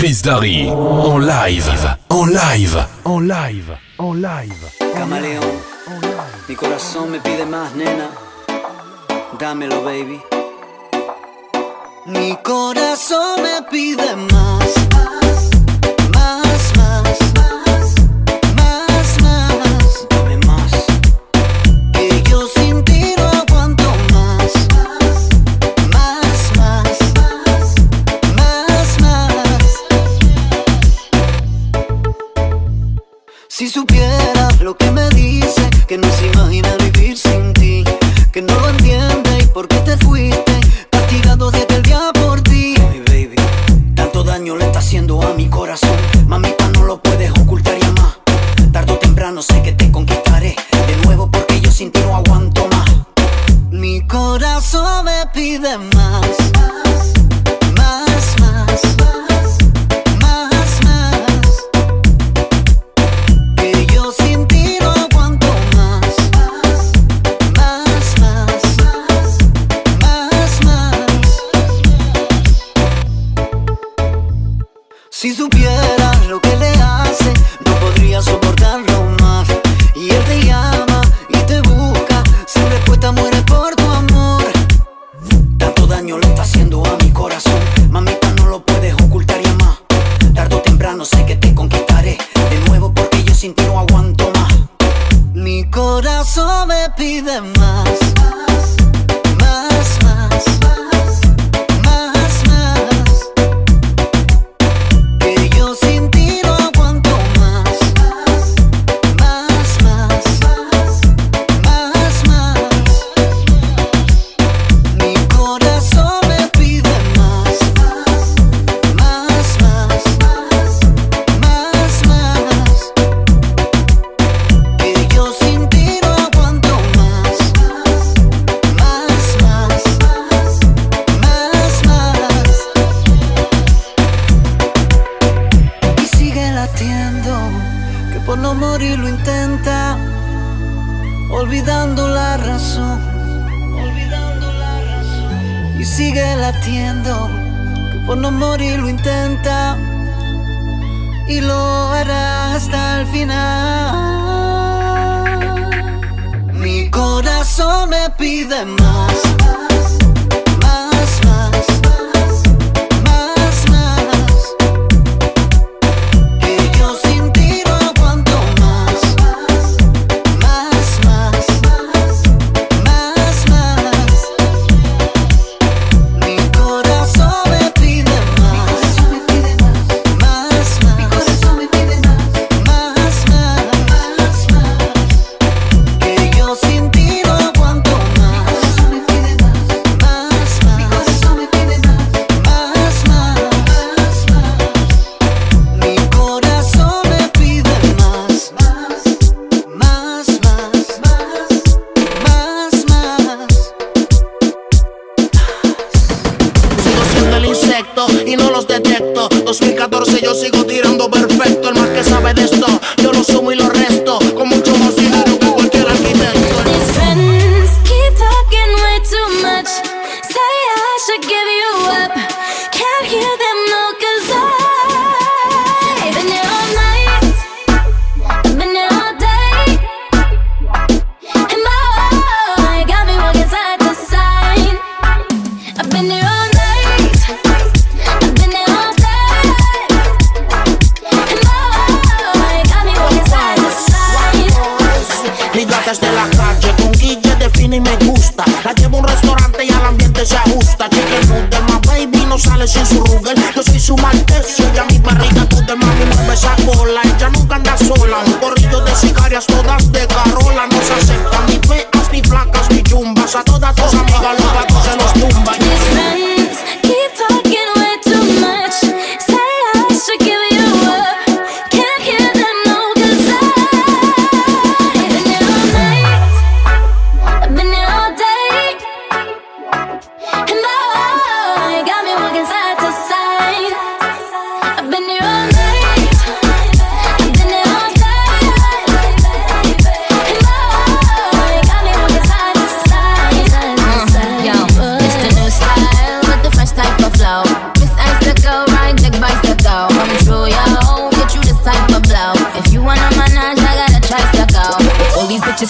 Chris Darry en live, en live, en live, en live. Camaleón, mi corazón me pide más, nena. Dámelo, baby. Mi corazón me pide más. lo que me dice más.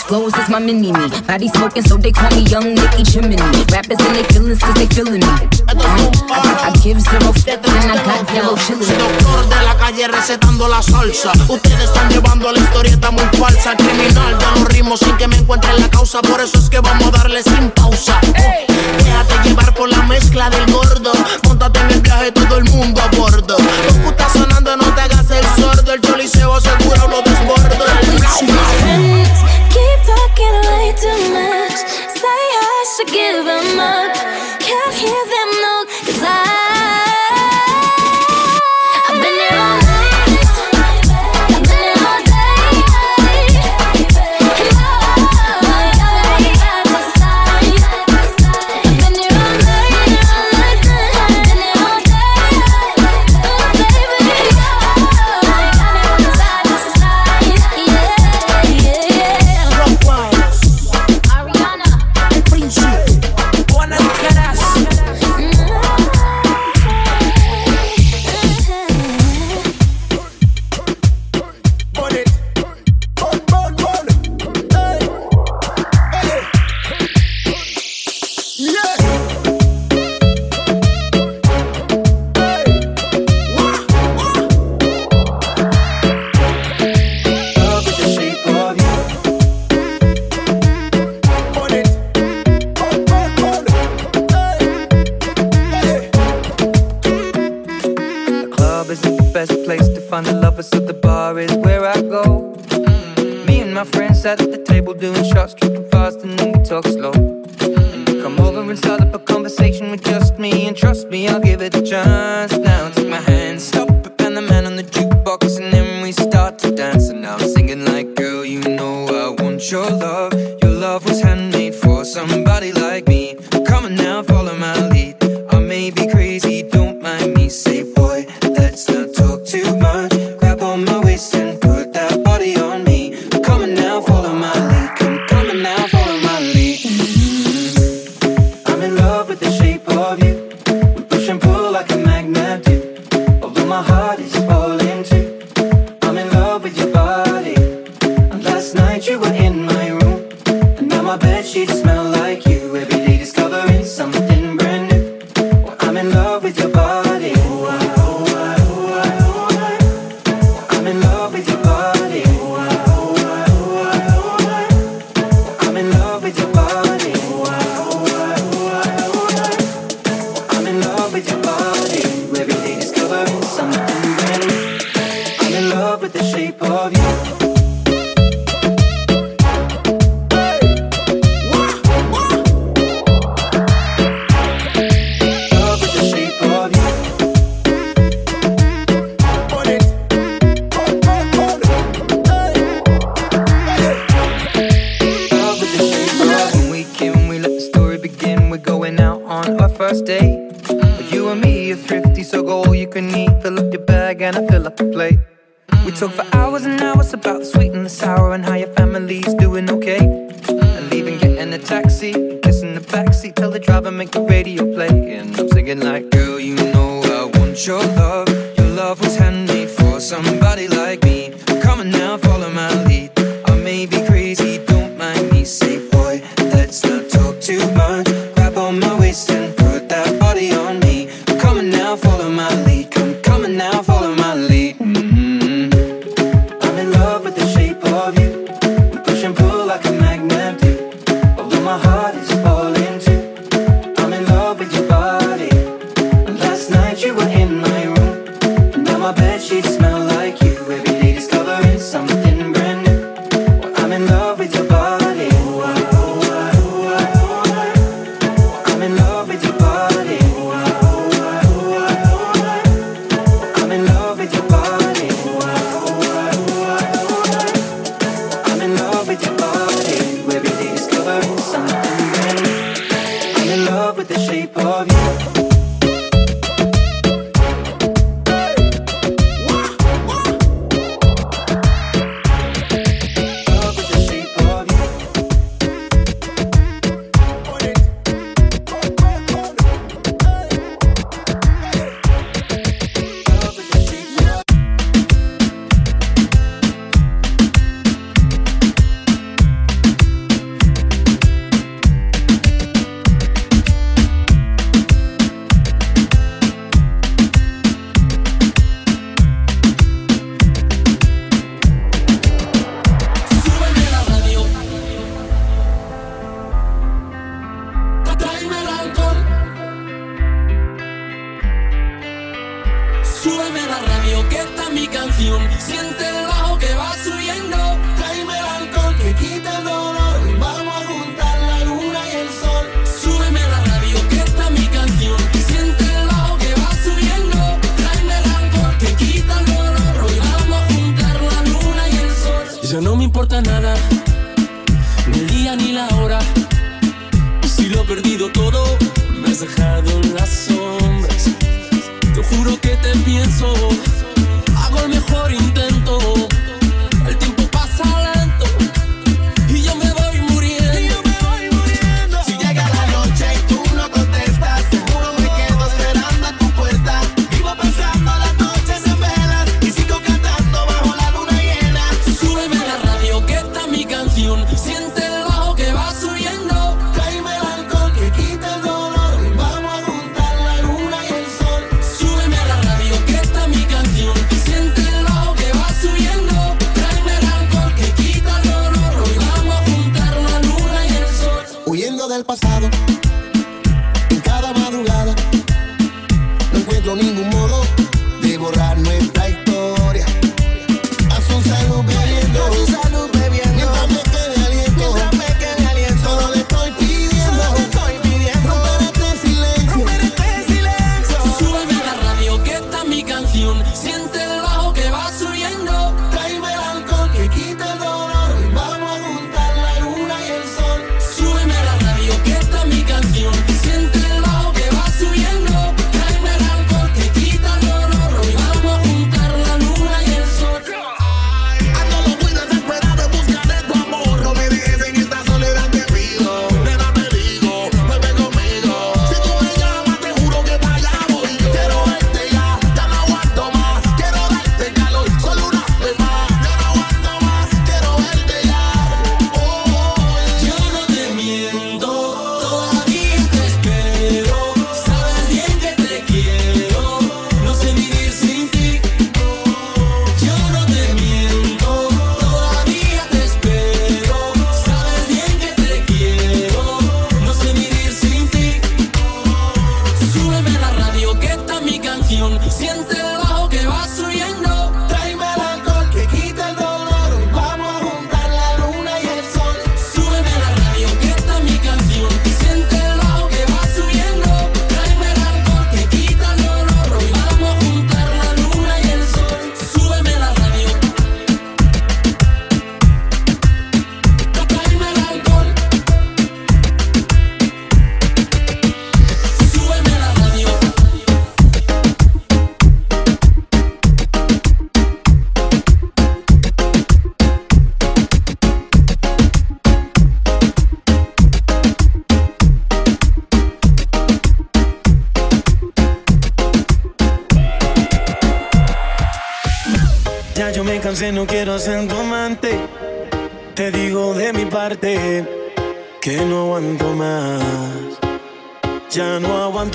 Just flows is my mini me. Body smoking, so they call me Young Nicky Chimney. Rappers and they feelings cause they feeling me. I, I give zero fucks and I got zero chillin'. Doctor de la calle recetando la salsa. Ustedes están llevando la historieta muy falsa. Criminal de los ritmos sin que me encuentren la causa. Por eso es que vamos a darle sin pausa. Déjate llevar por la mezcla del gordo. Montate en el viaje, todo el mundo a bordo. Los putas sonando, no te hagas el sordo. El choliseo seguro lo desbordo. give people doing shots, tripping fast, and then we talk slow. And come over and start up a conversation with just me, and trust me, I'll give it a chance. So,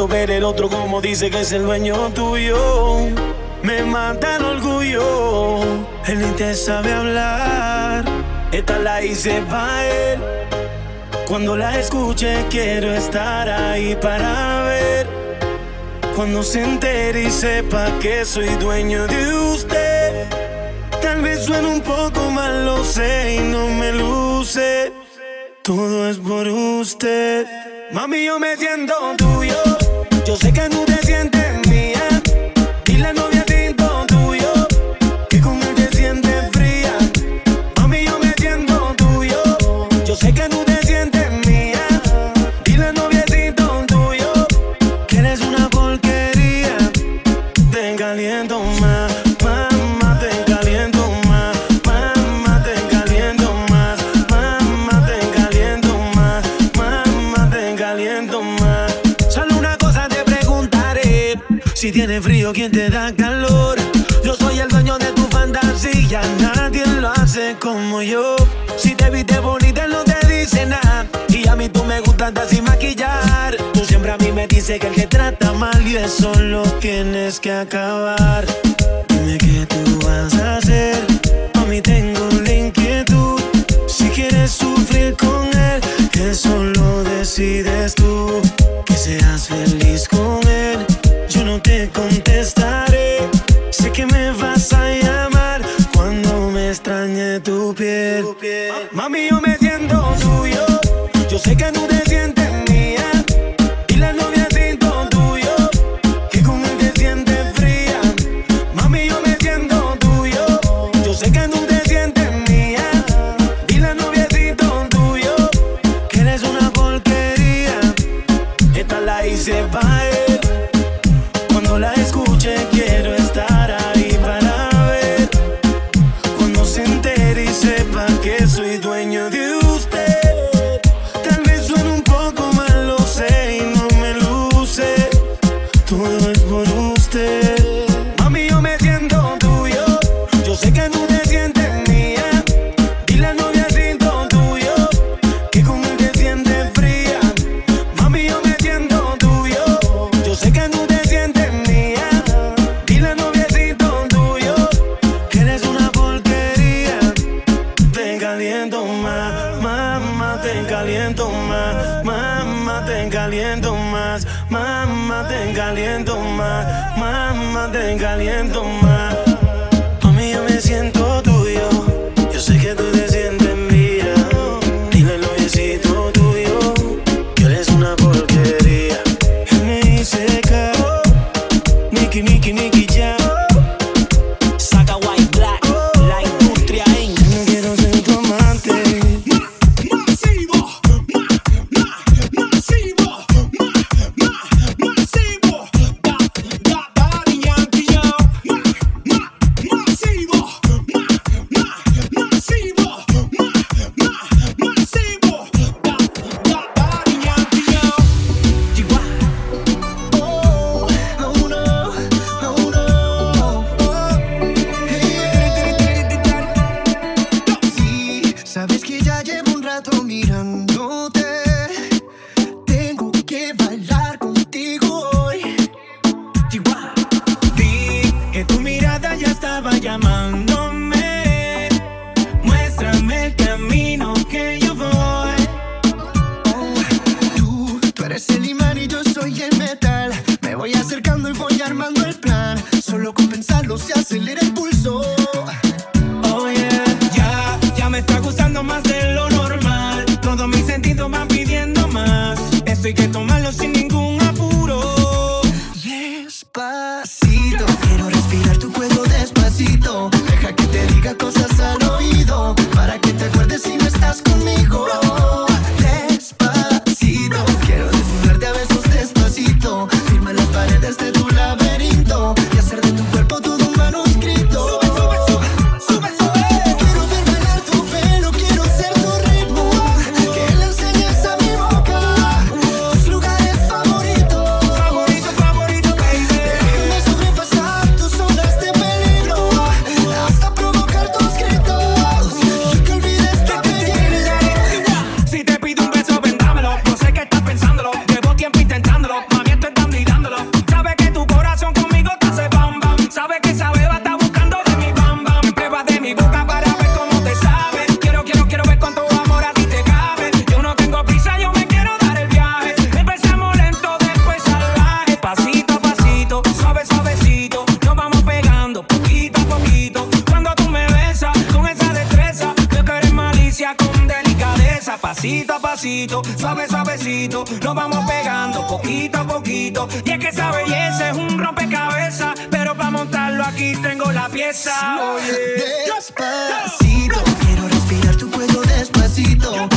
ver el otro como dice que es el dueño tuyo. Me mata el orgullo, él ni te sabe hablar. Esta la hice para él. Cuando la escuche quiero estar ahí para ver. Cuando se entere y sepa que soy dueño de usted. Tal vez suene un poco mal, lo sé y no me luce. Todo es por usted. Mami, yo me siento tuyo. Yo sé que no te sientes Si tiene frío, ¿quién te da calor? Yo soy el dueño de tu fantasía, nadie lo hace como yo. Si te viste bonita, no te dice nada. Y a mí tú me gustas así maquillar. Tú siempre a mí me dices que el que trata mal y eso lo tienes que acabar. Dime qué tú vas a hacer. A mí tengo la inquietud. Si quieres sufrir con él, que solo decides tú. Que seas feliz con él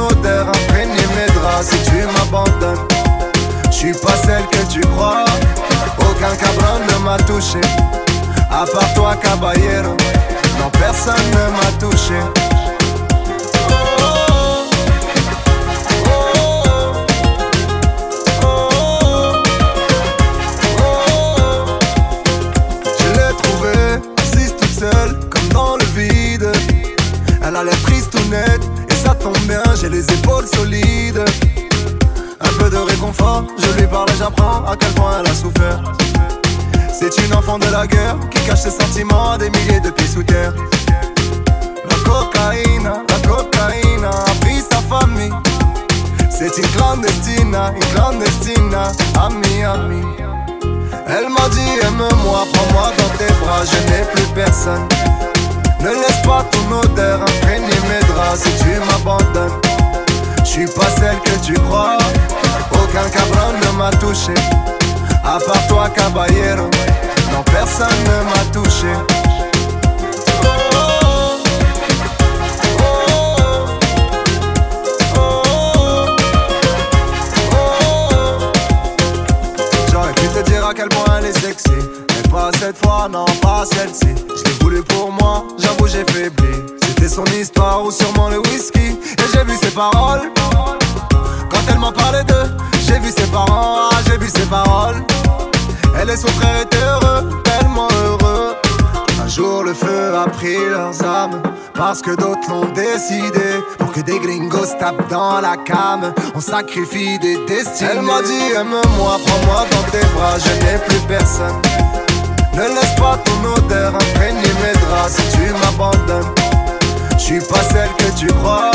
odeur imprégné mes draps si tu m'abandonnes. Je suis pas celle que tu crois, aucun cabron ne m'a touché. À part toi, caballero, non personne ne m'a touché. J'ai les épaules solides. Un peu de réconfort, je lui parle et j'apprends à quel point elle a souffert. C'est une enfant de la guerre qui cache ses sentiments à des milliers de pieds sous terre. La cocaïne, la cocaïne a pris sa famille. C'est une clandestine, une clandestine, ami, ami. Elle m'a dit aime-moi, prends-moi dans tes bras, je n'ai plus personne. Ne laisse pas ton odeur imprégner mes draps si tu m'abandonnes. Je suis pas celle que tu crois, aucun cabron ne m'a touché. À part toi, caballero, non personne ne m'a touché. À quel point elle est sexy. Mais pas cette fois, non, pas celle-ci. Je l'ai voulu pour moi, j'avoue j'ai faibli C'était son histoire ou sûrement le whisky. Et j'ai vu ses paroles. Quand elle m'en parlait d'eux J'ai vu ses parents, ah, j'ai vu ses paroles. Elle et son frère heureux, tellement heureux. Un jour le feu a pris leurs âmes Parce que d'autres l'ont décidé. Pour que des gringos tapent dans la cam On sacrifie des destinées. Elle m'a dit aime-moi, prends-moi dans tes bras Je n'ai plus personne. Ne laisse pas ton odeur imprégner mes draps. Si tu m'abandonnes Je suis pas celle que tu crois.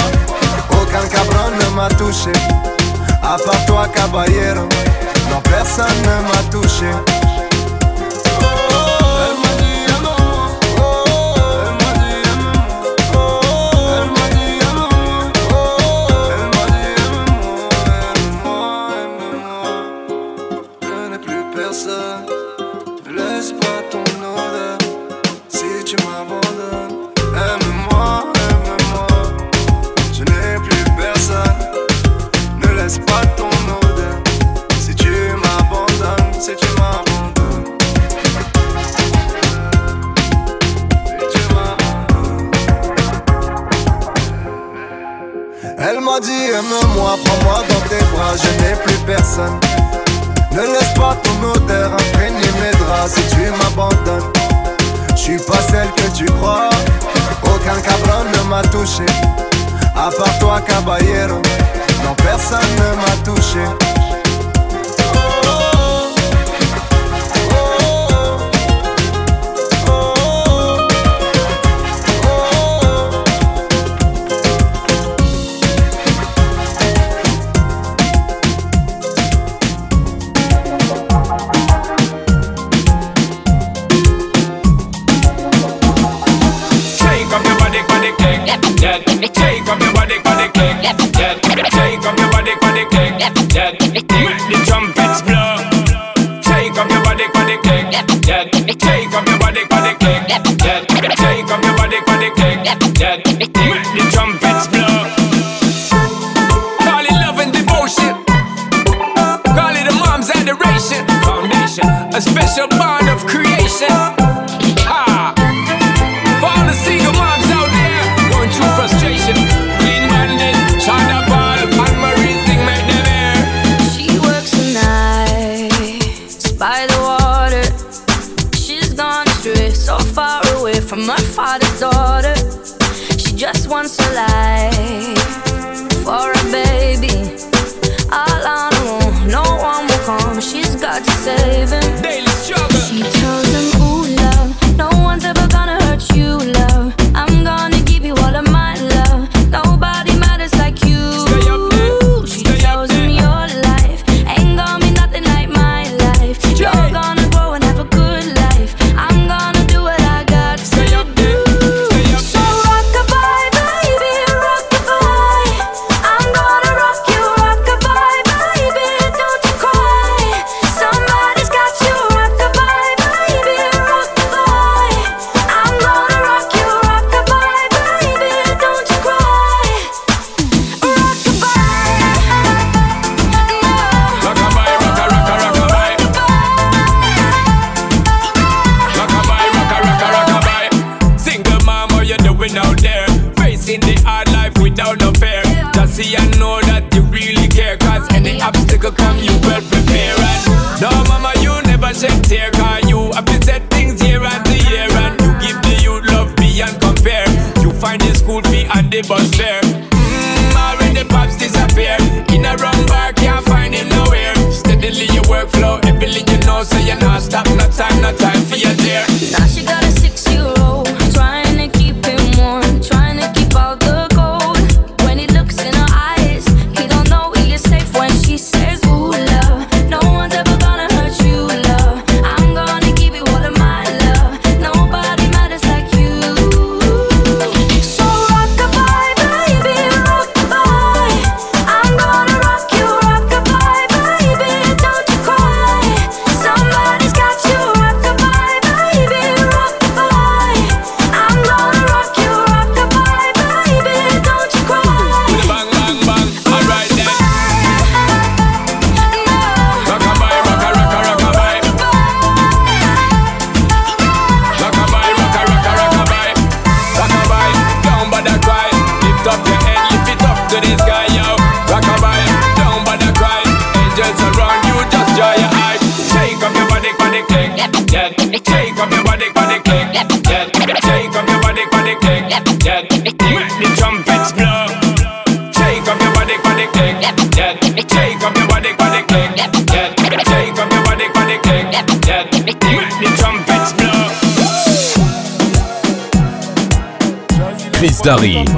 Aucun cabron ne m'a touché À part toi caballero. Non personne ne m'a touché touché. À part toi, caballero, non personne ne m'a touché.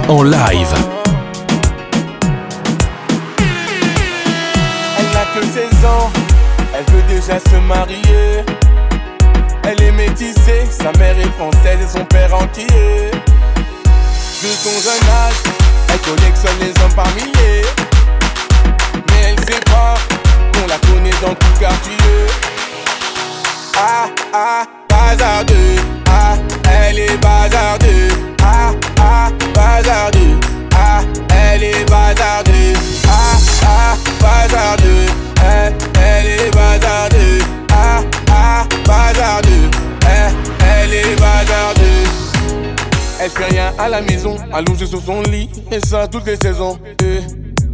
En live. Elle n'a que 16 ans, elle veut déjà se marier. Allongée sur son lit, et ça toutes les saisons.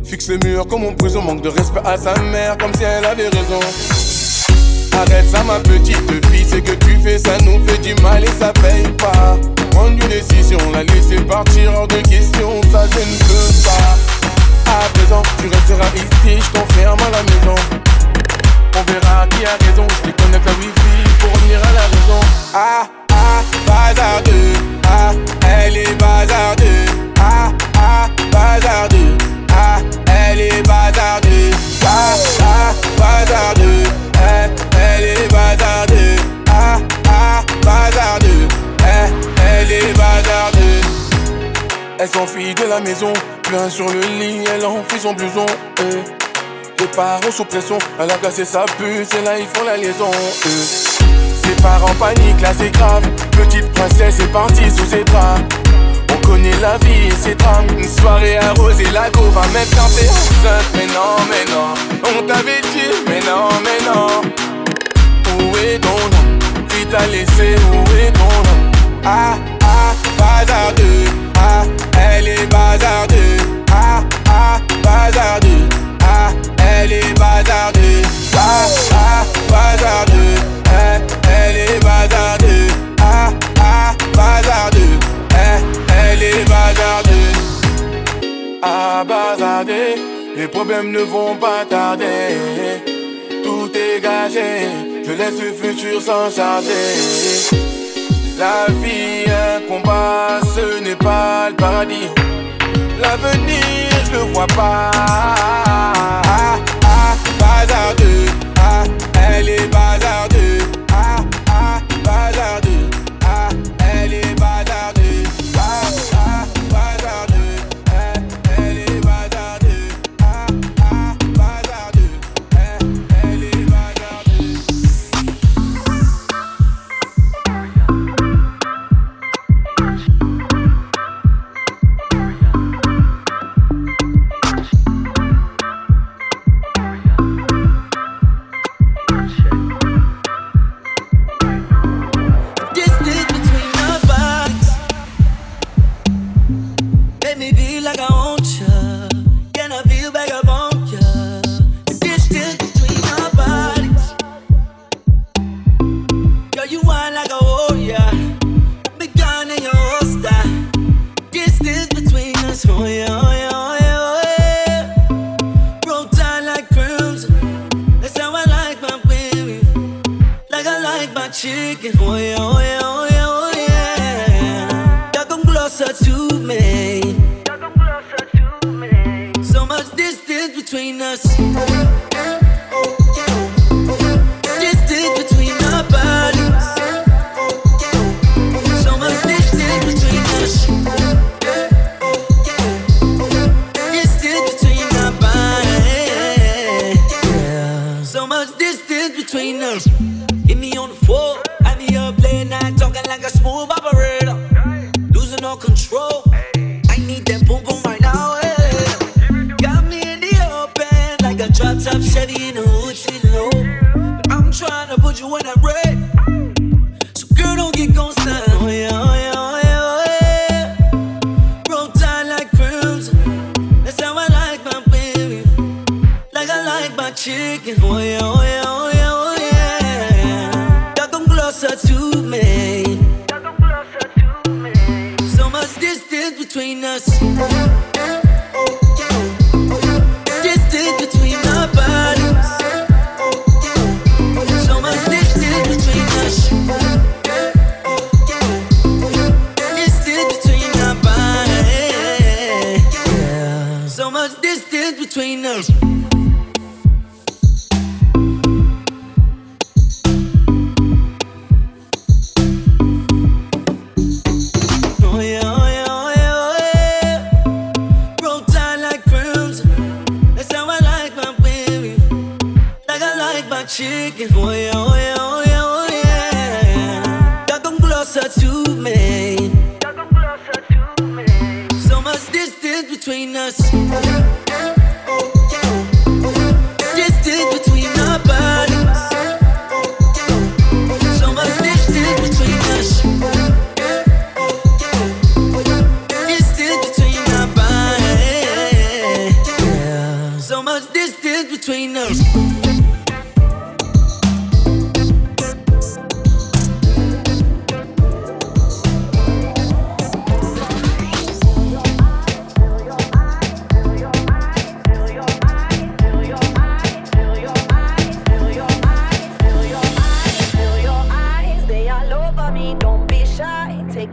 Fixe le mur comme en prison, manque de respect à sa mère, comme si elle avait raison. Arrête ça ma petite fille, c'est que tu fais ça nous fait du mal et ça paye pas Prendre une décision, la laisser partir hors de question, ça je ne peux pas À présent, tu resteras ici, je t'enferme à la maison On verra qui a raison, je déconnecte la wifi pour revenir à la raison Ah ah, bazardeux, son blouson eh. Les parents sous pression, elle a cassé sa puce et là ils font la liaison eh. Ses parents paniquent, là c'est grave. Petite princesse est partie sous ses draps. On connaît la vie et ses drames. Une soirée arrosée, la go va mettre enceinte Mais non, mais non, on t'avait dit Mais non, mais non. Où est ton nom? Qui t'a laissé, où est ton nom? Ah, ah, bazardeux. Ah, elle est bazardeux Ah, ah, elle est bazardeux. Ah, ah, bazardeux. Eh, elle est bazardeux. Ah, ah, bazardeux. Eh, elle est bazardeux. Ah, bazardeux. Les problèmes ne vont pas tarder. Tout est gagé. Je laisse le futur s'en charger. La vie, un combat, ce n'est pas le paradis L'avenir, je le vois pas. Ah, ah, bazardeux. Ah, elle est bazardeux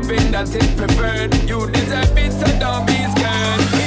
loving that is preferred. You deserve it, so don't be scared.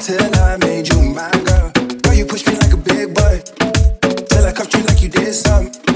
till I made you my girl. Girl, you pushed me like a big boy. Till I cuffed you like you did something.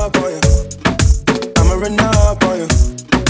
up on you. I'ma run up on you.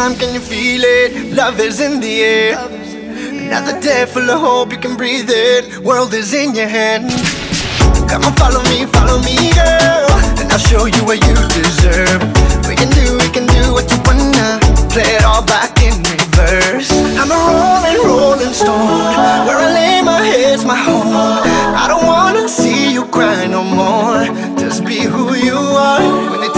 Summertime, can you feel it? Love is in the air. Another day full of hope, you can breathe it. World is in your hand. Come on, follow me, follow me, girl. And I'll show you what you deserve. We can do, we can do what you wanna. Play it all back in reverse. I'm a rolling, rolling stone. Where I lay my head's my home. I don't wanna see you cry no more. Just be who you are. When they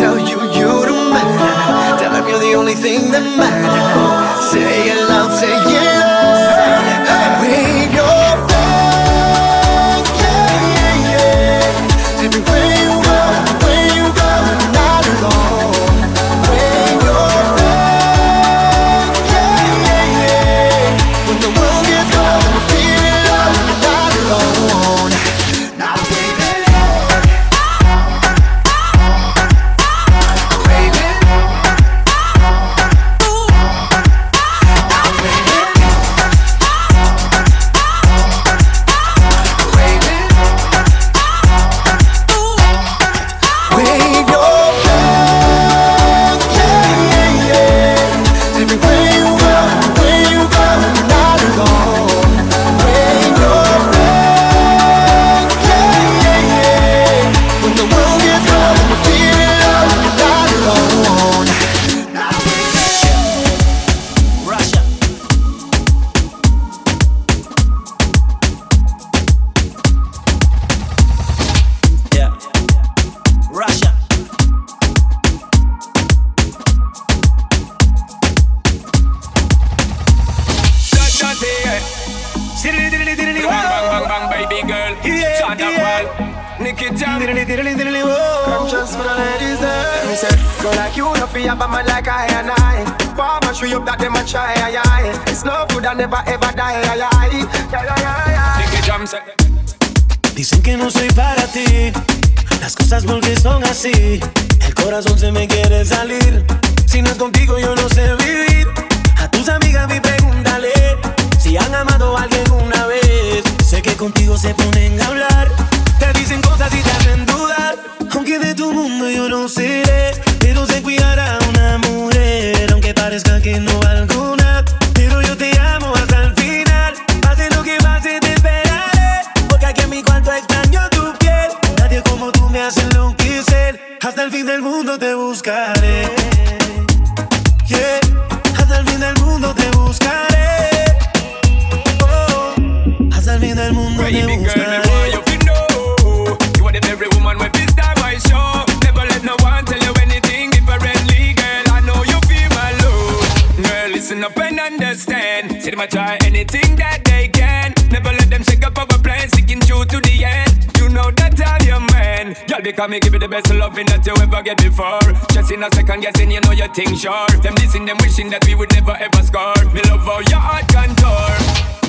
only thing that matters. Say it loud, say it loud. Del mundo Baby girl, me want you to know. You are the very woman when this time I show. Never let no one tell you anything differently Girl, I know you feel my love Girl, listen up and understand. See them a try anything that they can. Never let them shake up our plan Sticking true to the end. You know that I'm your man. Girl, because me give you the best loving that you ever get before. Just in a second guessing, you know you think sure. Them dissing, them wishing that we would never ever score. Me love how your heart contour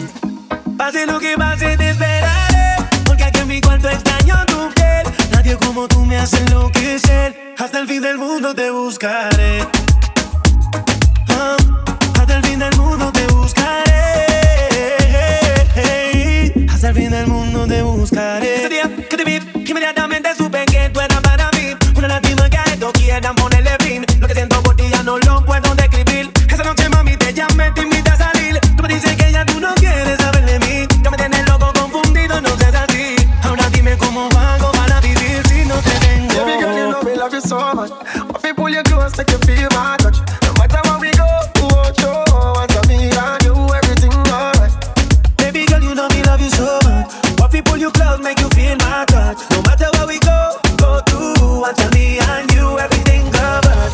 Pase lo que pase te esperaré. Porque aquí en mi cuarto extraño tu piel. Nadie como tú me hace enloquecer. Hasta el fin del mundo te buscaré. Ah, Hasta el fin del mundo te buscaré. Hasta el fin del mundo te buscaré. Ese día que te vi Inmediatamente supe que tú eras para mí. Una lástima que a esto quieran ponerle so much. If you pull you close, make you feel my touch. No matter where we go, you won't show. Once me and you, everything alright. Baby girl, you know me love you so much. If you pull you close, make you feel my touch. No matter where we go, go to. Once I'm me and you, everything covered.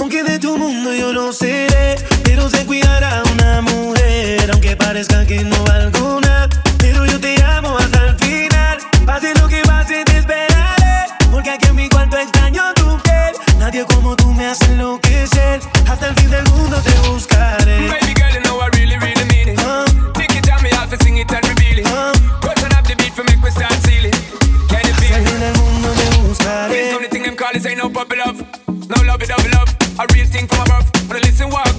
Aunque de tu mundo yo no seré, pero se cuidará una mujer, aunque parezca que no va Nadie como tú me hace enloquecer. Hasta el fin del mundo te buscaré. Baby girl, you know I really, really mean it. Uh, Take it down, me off and sing it and reveal it. Ah. Uh, Go up the beat for me, we start sealing. Can you feel it? Hasta el fin del mundo te buscaré. This only thing them call is ain't no puppy love. No love, it, love, love. A real thing from above. When listen, walk.